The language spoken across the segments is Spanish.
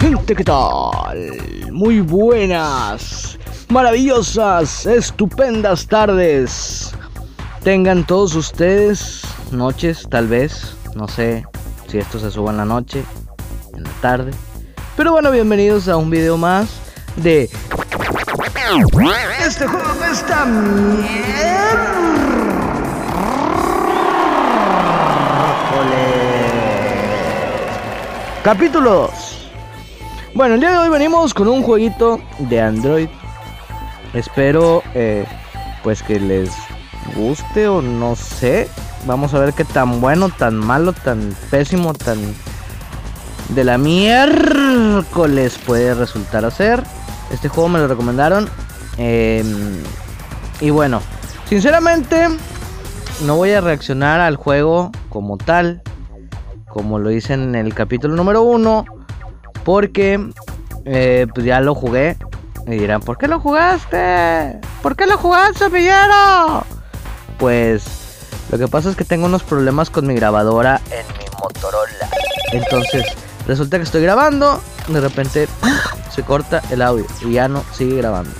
Gente, ¿qué tal? Muy buenas, maravillosas, estupendas tardes. Tengan todos ustedes noches, tal vez, no sé si esto se suba en la noche, en la tarde. Pero bueno, bienvenidos a un video más de este juego de esta Capítulo 2. Bueno, el día de hoy venimos con un jueguito de Android. Espero eh, pues que les guste o no sé. Vamos a ver qué tan bueno, tan malo, tan pésimo, tan de la miércoles puede resultar a ser. Este juego me lo recomendaron. Em, y bueno, sinceramente no voy a reaccionar al juego como tal como lo hice en el capítulo número uno, porque eh, pues ya lo jugué. Y dirán, ¿por qué lo jugaste? ¿Por qué lo jugaste, Villero? Pues lo que pasa es que tengo unos problemas con mi grabadora en mi Motorola. Entonces, resulta que estoy grabando, de repente se corta el audio y ya no sigue grabando.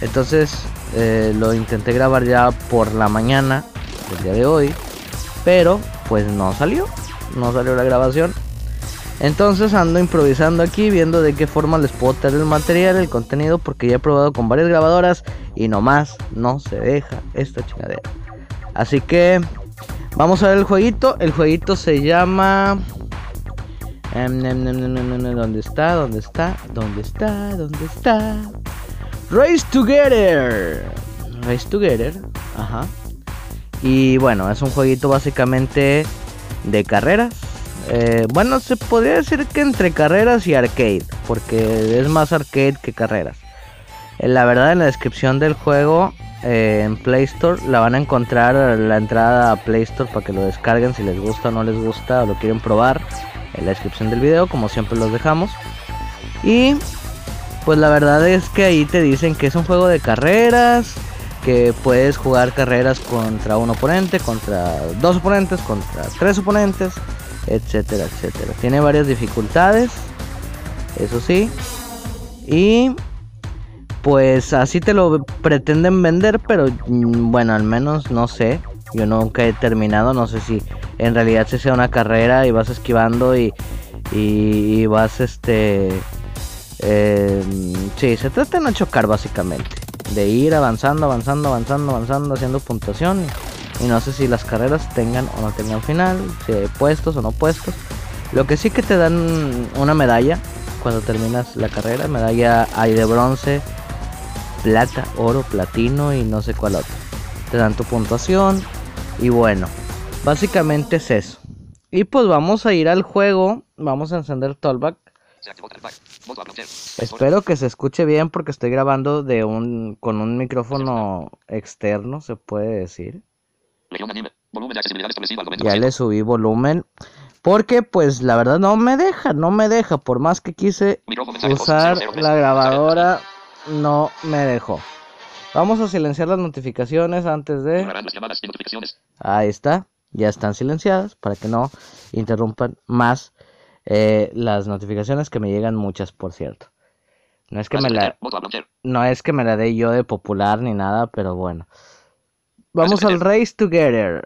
Entonces, eh, lo intenté grabar ya por la mañana, el día de hoy, pero pues no salió no salió la grabación. Entonces ando improvisando aquí, viendo de qué forma les puedo traer el material, el contenido, porque ya he probado con varias grabadoras y nomás no se deja esta chingadera. Así que vamos a ver el jueguito. El jueguito se llama... ¿Dónde está? ¿Dónde está? ¿Dónde está? ¿Dónde está? Race Together. Race Together. Ajá. Y bueno, es un jueguito básicamente de carreras. Eh, bueno, se podría decir que entre carreras y arcade, porque es más arcade que carreras. Eh, la verdad, en la descripción del juego eh, en Play Store la van a encontrar la entrada a Play Store para que lo descarguen si les gusta o no les gusta o lo quieren probar. En la descripción del video, como siempre los dejamos. Y pues la verdad es que ahí te dicen que es un juego de carreras que puedes jugar carreras contra un oponente, contra dos oponentes, contra tres oponentes, etcétera, etcétera. Tiene varias dificultades, eso sí. Y pues así te lo pretenden vender, pero mm, bueno, al menos no sé. Yo nunca he terminado, no sé si en realidad se sea una carrera y vas esquivando y, y, vas este... Eh, sí, se trata de no chocar básicamente de ir avanzando, avanzando, avanzando, avanzando, haciendo puntuación. Y no sé si las carreras tengan o no tengan final, si hay puestos o no puestos. Lo que sí que te dan una medalla cuando terminas la carrera. Medalla hay de bronce, plata, oro, platino y no sé cuál otro. Te dan tu puntuación. Y bueno, básicamente es eso. Y pues vamos a ir al juego. Vamos a encender Tollback. Espero que se escuche bien porque estoy grabando de un con un micrófono externo, se puede decir. Ya le subí volumen porque pues la verdad no me deja, no me deja, por más que quise usar la grabadora no me dejó. Vamos a silenciar las notificaciones antes de Ahí está, ya están silenciadas para que no interrumpan más eh, las notificaciones que me llegan muchas, por cierto. No es que me la no es que me la dé yo de popular ni nada, pero bueno. Vamos al Race Together.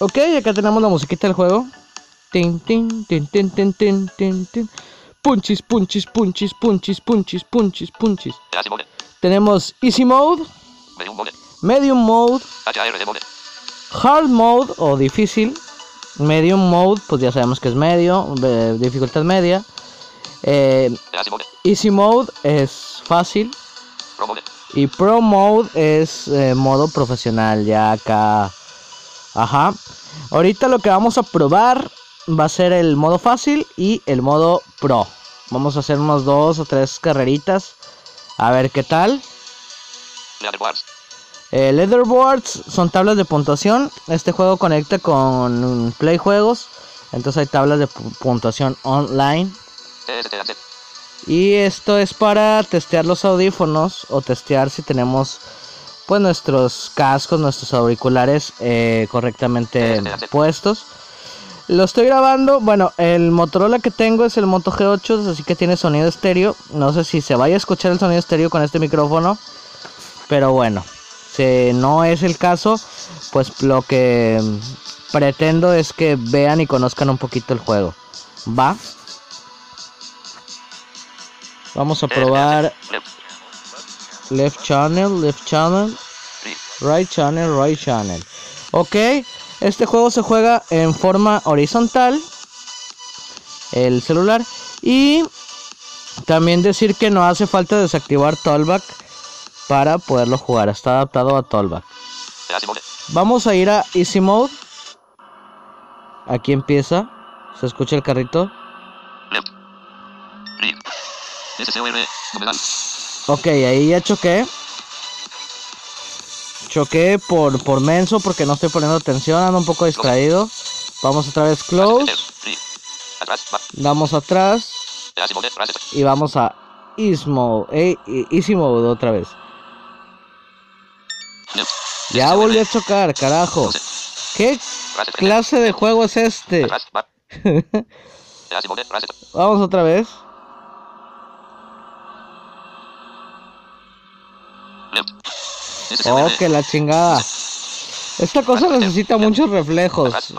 Ok, acá tenemos la musiquita del juego. Tin, tin, tin, tin, tin, tin, tin, tin. Punchis, punchis, punchis, punchis, punchis, punchis, punchis. Tenemos Easy Mode, Medium Mode, Hard Mode o difícil. Medium Mode, pues ya sabemos que es medio, dificultad media. Eh, easy Mode es fácil. Y Pro Mode es eh, modo profesional, ya acá. Ajá. Ahorita lo que vamos a probar va a ser el modo fácil y el modo Pro. Vamos a hacer unos dos o tres carreritas. A ver qué tal. Eh, leaderboards son tablas de puntuación. Este juego conecta con Play Juegos. Entonces hay tablas de puntuación online. Y esto es para testear los audífonos o testear si tenemos pues nuestros cascos, nuestros auriculares eh, correctamente puestos. Lo estoy grabando, bueno, el Motorola que tengo es el Moto G8, así que tiene sonido estéreo. No sé si se vaya a escuchar el sonido estéreo con este micrófono, pero bueno, no es el caso, pues lo que pretendo es que vean y conozcan un poquito el juego. ¿Va? Vamos a probar left channel, left channel, right channel, right channel. Ok, este juego se juega en forma horizontal, el celular, y también decir que no hace falta desactivar Tollback para poderlo jugar, está adaptado a Tollback. Vamos a ir a Easy Mode. Aquí empieza, se escucha el carrito. Ok, ahí ya choqué. Choqué por, por menso porque no estoy poniendo atención, ando un poco distraído. Vamos otra vez close. Damos atrás. Y vamos a easy mode, easy mode otra vez. Ya volví a chocar, carajo. ¿Qué clase de juego es este? Vamos otra vez. Oh, que la chingada. Esta cosa necesita muchos reflejos.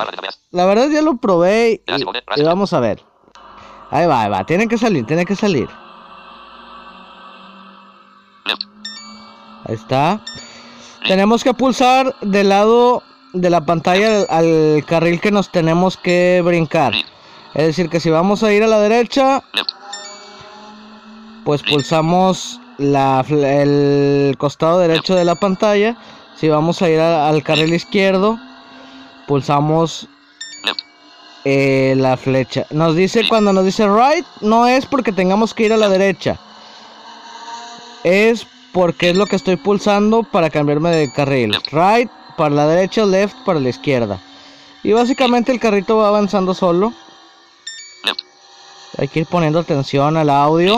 La verdad ya lo probé y, vamos a ver. Ahí va, ahí va. Tiene que salir, tiene que salir. Ahí está. Tenemos que pulsar del lado de la pantalla al carril que nos tenemos que brincar. Es decir, que si vamos a ir a la derecha, pues pulsamos la, el costado derecho de la pantalla. Si vamos a ir al carril izquierdo, pulsamos eh, la flecha. Nos dice cuando nos dice right, no es porque tengamos que ir a la derecha. Es porque es lo que estoy pulsando para cambiarme de carril. Right para la derecha, left para la izquierda. Y básicamente el carrito va avanzando solo. Hay que ir poniendo atención al audio.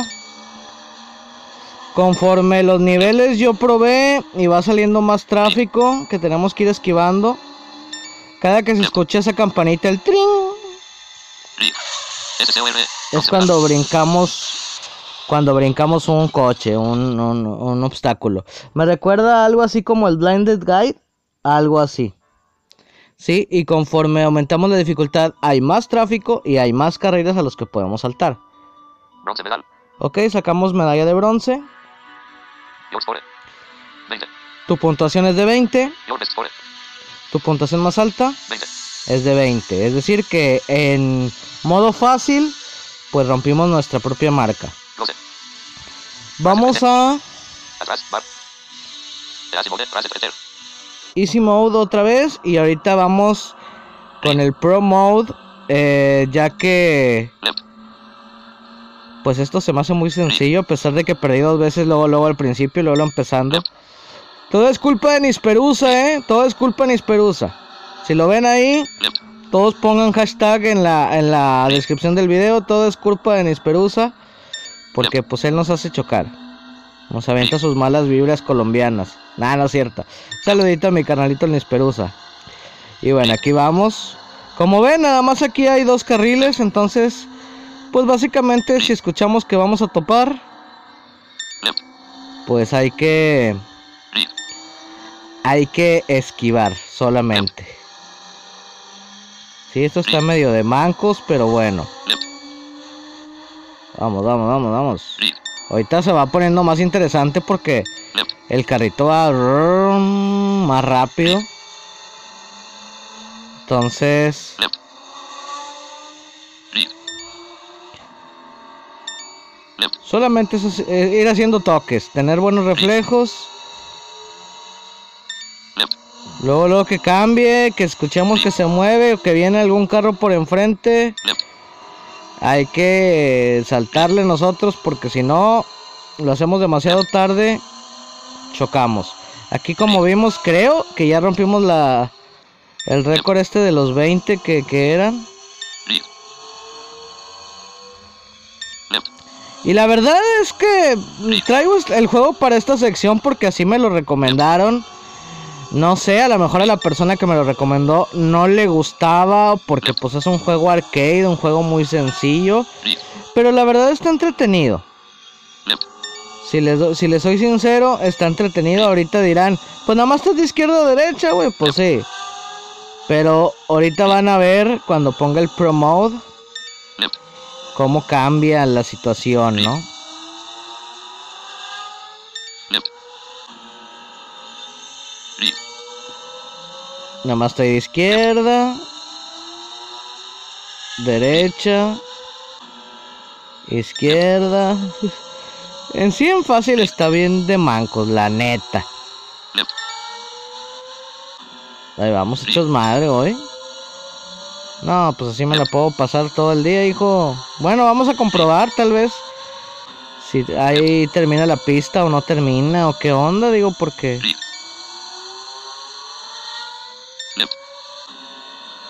Conforme los niveles yo probé y va saliendo más tráfico que tenemos que ir esquivando. Cada que se escucha esa campanita, el tring, es cuando brincamos, cuando brincamos un coche, un, un, obstáculo. Me recuerda algo así como el Blinded Guide, algo así. Sí, y conforme aumentamos la dificultad, hay más tráfico y hay más carreras a los que podemos saltar. Bronce medal. Ok, sacamos medalla de bronce. Tu puntuación es de 20. Tu puntuación más alta es de 20. Es decir que en modo fácil, pues rompimos nuestra propia marca. Vamos a... Easy Mode otra vez y ahorita vamos con el Pro Mode eh, ya que pues esto se me hace muy sencillo a pesar de que perdí dos veces luego luego al principio y luego empezando. Todo es culpa de Nisperusa eh todo es culpa de Nisperusa. Si lo ven ahí todos pongan hashtag en la en la descripción del video todo es culpa de Nisperusa porque pues él nos hace chocar nos avienta sus malas vibras colombianas. Nada, no es cierto. Saludito a mi carnalito Nisperusa. Y bueno, aquí vamos. Como ven, nada más aquí hay dos carriles. Entonces, pues básicamente si escuchamos que vamos a topar, pues hay que... Hay que esquivar solamente. Sí, esto está medio de mancos, pero bueno. Vamos, vamos, vamos, vamos. Ahorita se va poniendo más interesante porque el carrito va más rápido. Entonces... Solamente es ir haciendo toques, tener buenos reflejos. Luego, luego que cambie, que escuchemos que se mueve o que viene algún carro por enfrente hay que saltarle nosotros porque si no lo hacemos demasiado tarde chocamos. Aquí como vimos creo que ya rompimos la el récord este de los 20 que, que eran. Y la verdad es que traigo el juego para esta sección porque así me lo recomendaron. No sé, a lo mejor a la persona que me lo recomendó no le gustaba porque pues es un juego arcade, un juego muy sencillo. Pero la verdad está entretenido. Si les, si les soy sincero, está entretenido. Ahorita dirán, pues nada más estás de izquierda o derecha, güey. Pues sí. Pero ahorita van a ver cuando ponga el Pro Mode cómo cambia la situación, ¿no? Nada más estoy de izquierda, derecha, izquierda. En sí en fácil está bien de mancos, la neta. Ahí vamos hechos madre hoy. No, pues así me la puedo pasar todo el día, hijo. Bueno, vamos a comprobar tal vez. Si ahí termina la pista o no termina o qué onda, digo, porque...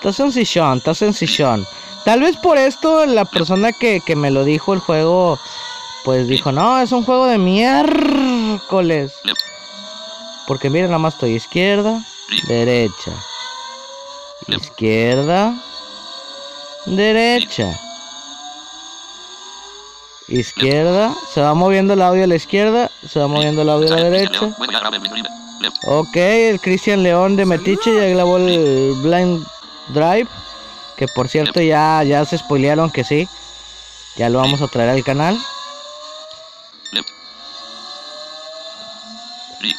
Está sencillón, está sencillón. Tal vez por esto la persona que, que me lo dijo el juego, pues dijo, no, es un juego de miércoles. Porque miren, nada más estoy izquierda, derecha, izquierda, derecha, izquierda, se va moviendo el audio a la izquierda, se va moviendo el audio a la derecha. Ok, el Cristian León de Metiche ya grabó el Blind Drive, que por cierto ya, ya se spoilearon que sí, ya lo vamos a traer al canal.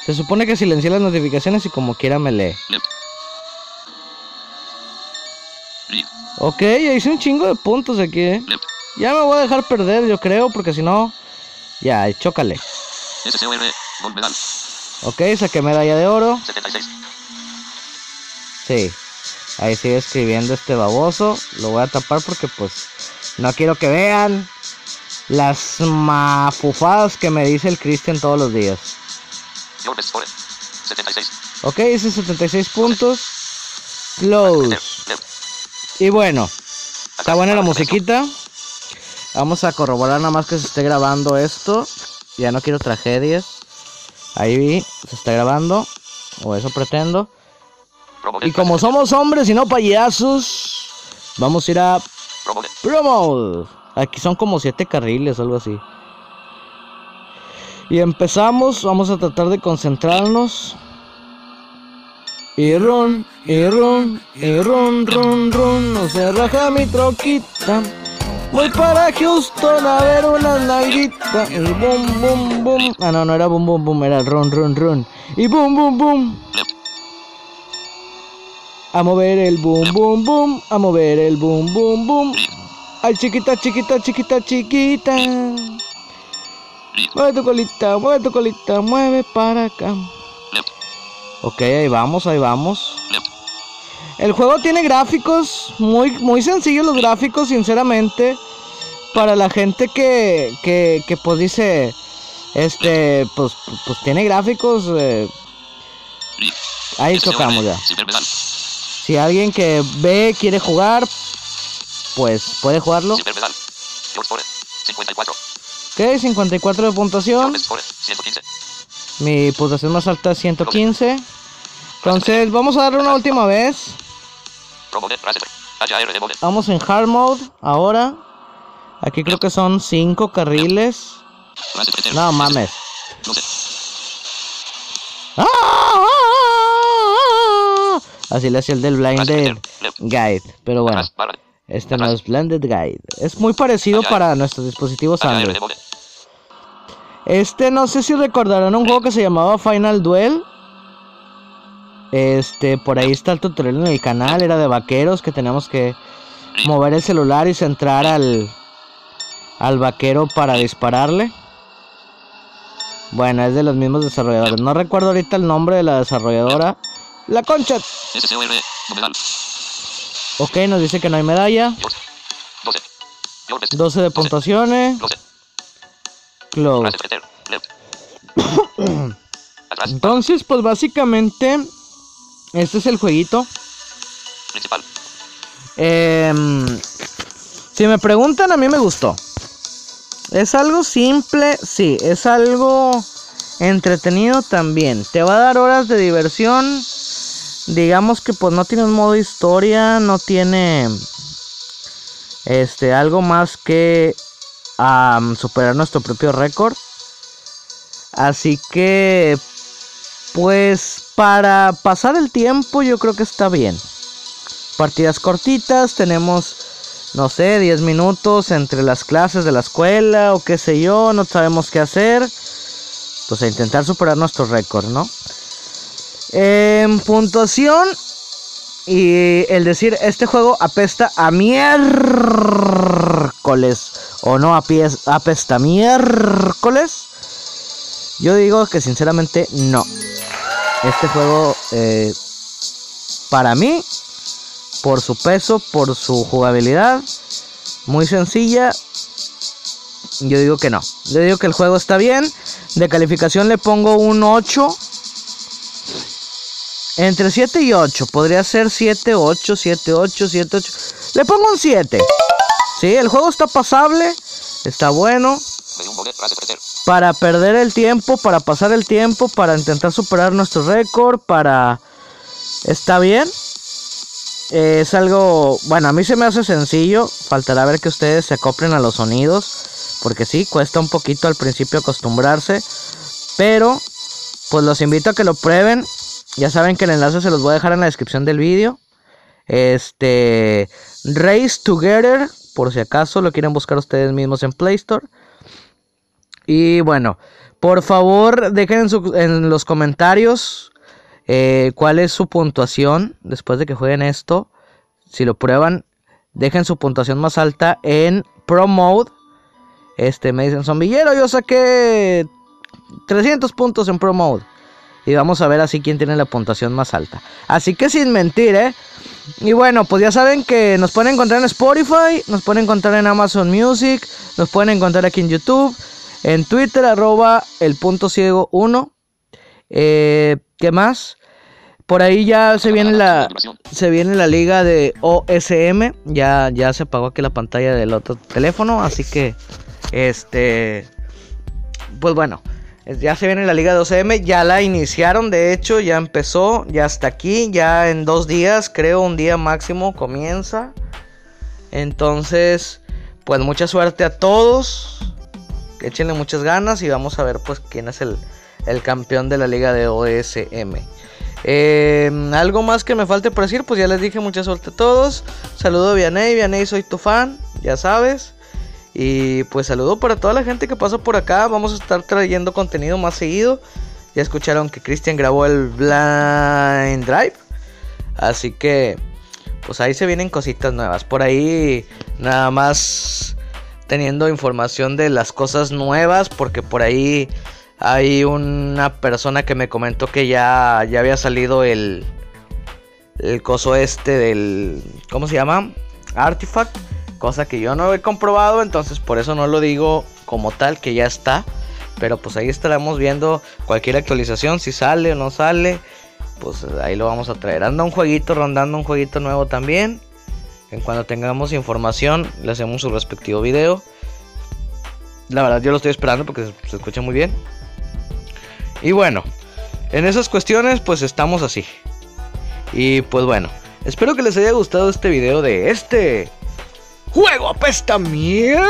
Se supone que silencié las notificaciones y como quiera me lee. Ok, hice un chingo de puntos aquí, ¿eh? Ya me voy a dejar perder, yo creo, porque si no... Ya, chócale. Ok, saqué medalla de oro. Sí. Ahí sigue escribiendo este baboso. Lo voy a tapar porque pues no quiero que vean las mafufadas que me dice el Christian todos los días. Ok, hice 76 puntos. Close. Y bueno, está buena la musiquita. Vamos a corroborar nada más que se esté grabando esto. Ya no quiero tragedias. Ahí vi, se está grabando. O eso pretendo. Y como somos hombres y no payasos, vamos a ir a Promo. Aquí son como siete carriles algo así. Y empezamos, vamos a tratar de concentrarnos. Y ron, y ron, y ron, ron, ron, no se raja mi troquita. Voy para Houston a ver una nalguitas. Y boom, boom, boom. Ah, no, no era boom, boom, boom, era ron, ron, ron. Y boom, boom, boom. A mover el boom, boom, boom. A mover el boom, boom, boom. Ay, chiquita, chiquita, chiquita, chiquita. Mueve tu colita, mueve tu colita, mueve para acá. Ok, ahí vamos, ahí vamos. El juego tiene gráficos, muy, muy sencillos los gráficos, sinceramente. Para la gente que, que, que pues dice, este, pues, pues tiene gráficos. Eh, ahí tocamos ya. Si alguien que ve quiere jugar, pues puede jugarlo. Ok, 54 de puntuación. Mi puntuación más alta es 115. Entonces, vamos a darle una última vez. Vamos en hard mode ahora. Aquí creo que son 5 carriles. No mames. Así le hacía el del Blinded Guide. Pero bueno. Este no es Blended Guide. Es muy parecido para nuestros dispositivos Android. Este no sé si recordarán un juego que se llamaba Final Duel. Este, por ahí está el tutorial en el canal, era de vaqueros que teníamos que mover el celular y centrar al al vaquero para dispararle. Bueno, es de los mismos desarrolladores. No recuerdo ahorita el nombre de la desarrolladora. La concha. Ok, nos dice que no hay medalla. 12 de puntuaciones. Close. Entonces, pues básicamente, este es el jueguito. Em, si me preguntan, a mí me gustó. Es algo simple, sí, es algo entretenido también. Te va a dar horas de diversión. Digamos que pues no tiene un modo historia, no tiene este algo más que superar nuestro propio récord. Así que pues para pasar el tiempo yo creo que está bien. Partidas cortitas, tenemos no sé, 10 minutos entre las clases de la escuela o qué sé yo, no sabemos qué hacer. Pues a intentar superar nuestro récord, ¿no? En puntuación y el decir este juego apesta a miércoles o no apesta miércoles. Yo digo que sinceramente no. Este juego eh, para mí por su peso, por su jugabilidad. Muy sencilla. Yo digo que no. Yo digo que el juego está bien. De calificación le pongo un 8. Entre 7 y 8. Podría ser 7, 8, 7, 8, 7, 8. Le pongo un 7. Sí, el juego está pasable. Está bueno. Para perder el tiempo, para pasar el tiempo, para intentar superar nuestro récord, para... Está bien es algo, bueno, a mí se me hace sencillo, faltará ver que ustedes se acoplen a los sonidos, porque sí, cuesta un poquito al principio acostumbrarse, pero pues los invito a que lo prueben, ya saben que el enlace se los voy a dejar en la descripción del vídeo. Este, Race Together, por si acaso lo quieren buscar ustedes mismos en Play Store. Y bueno, por favor dejen en, en los comentarios eh, ¿Cuál es su puntuación después de que jueguen esto? Si lo prueban, dejen su puntuación más alta en Pro Mode. Este, me dicen, zombillero, yo saqué 300 puntos en Pro Mode. Y vamos a ver así quién tiene la puntuación más alta. Así que sin mentir, ¿eh? Y bueno, pues ya saben que nos pueden encontrar en Spotify, nos pueden encontrar en Amazon Music, nos pueden encontrar aquí en YouTube, en Twitter, arroba el punto ciego 1. Eh, ¿Qué más? Por ahí ya se viene la se viene la liga de OSM, ya ya se apagó aquí la pantalla del otro teléfono, así que este pues bueno, ya se viene la liga de OSM, ya la iniciaron, de hecho, ya empezó, ya está aquí, ya en dos días, creo un día máximo comienza. Entonces, pues mucha suerte a todos, échenle muchas ganas y vamos a ver pues quién es el, el campeón de la liga de OSM. Em, algo más que me falte por decir, pues ya les dije mucha suerte a todos. Saludo a Vianey, Vianey soy tu fan, ya sabes. Y pues saludo para toda la gente que pasa por acá. Vamos a estar trayendo contenido más seguido. Ya escucharon que Cristian grabó el Blind Drive. Así que pues ahí se vienen cositas nuevas. Por ahí nada más teniendo información de las cosas nuevas. Porque por ahí hay una persona que me comentó que ya, ya había salido el, el coso este del... ¿Cómo se llama? Artifact. Cosa que yo no he comprobado, entonces por eso no lo digo como tal, que ya está. Pero pues ahí estaremos viendo cualquier actualización, si sale o no sale. Pues ahí lo vamos a traer. Anda un jueguito, rondando un jueguito nuevo también. En cuando tengamos información, le hacemos su respectivo video. La verdad yo lo estoy esperando porque se escucha muy bien. Y bueno, en esas cuestiones pues estamos así. Y pues bueno, espero que les haya gustado este video de este juego apesta miércoles.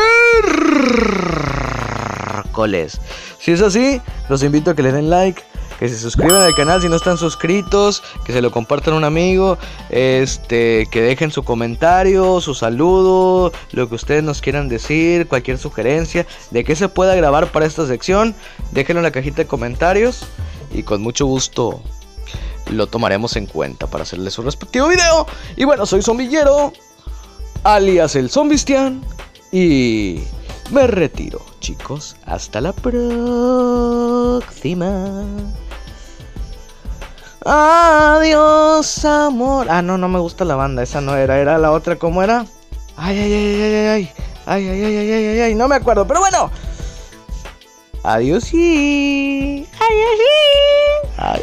Si es así, los invito a que le den like, que se suscriban al canal si no están suscritos, que se lo compartan a un amigo, este, que dejen su comentario, su saludo, lo que ustedes nos quieran decir, cualquier sugerencia de que se pueda grabar para esta sección, déjenlo en la cajita de comentarios y con mucho gusto lo tomaremos en cuenta para hacerle su respectivo video. Y bueno, soy Zombillero, alias el Zombistian, y me retiro, chicos. Hasta la próxima. Adiós, amor. Ah, no, no me gusta la banda. Esa no era. Era la otra. ¿Cómo era? Ay, ay, ay, ay, ay, ay. Ay, ay, ay, ay, ay, ay. No me acuerdo. Pero bueno. Adiós y. Ay, ay, ay.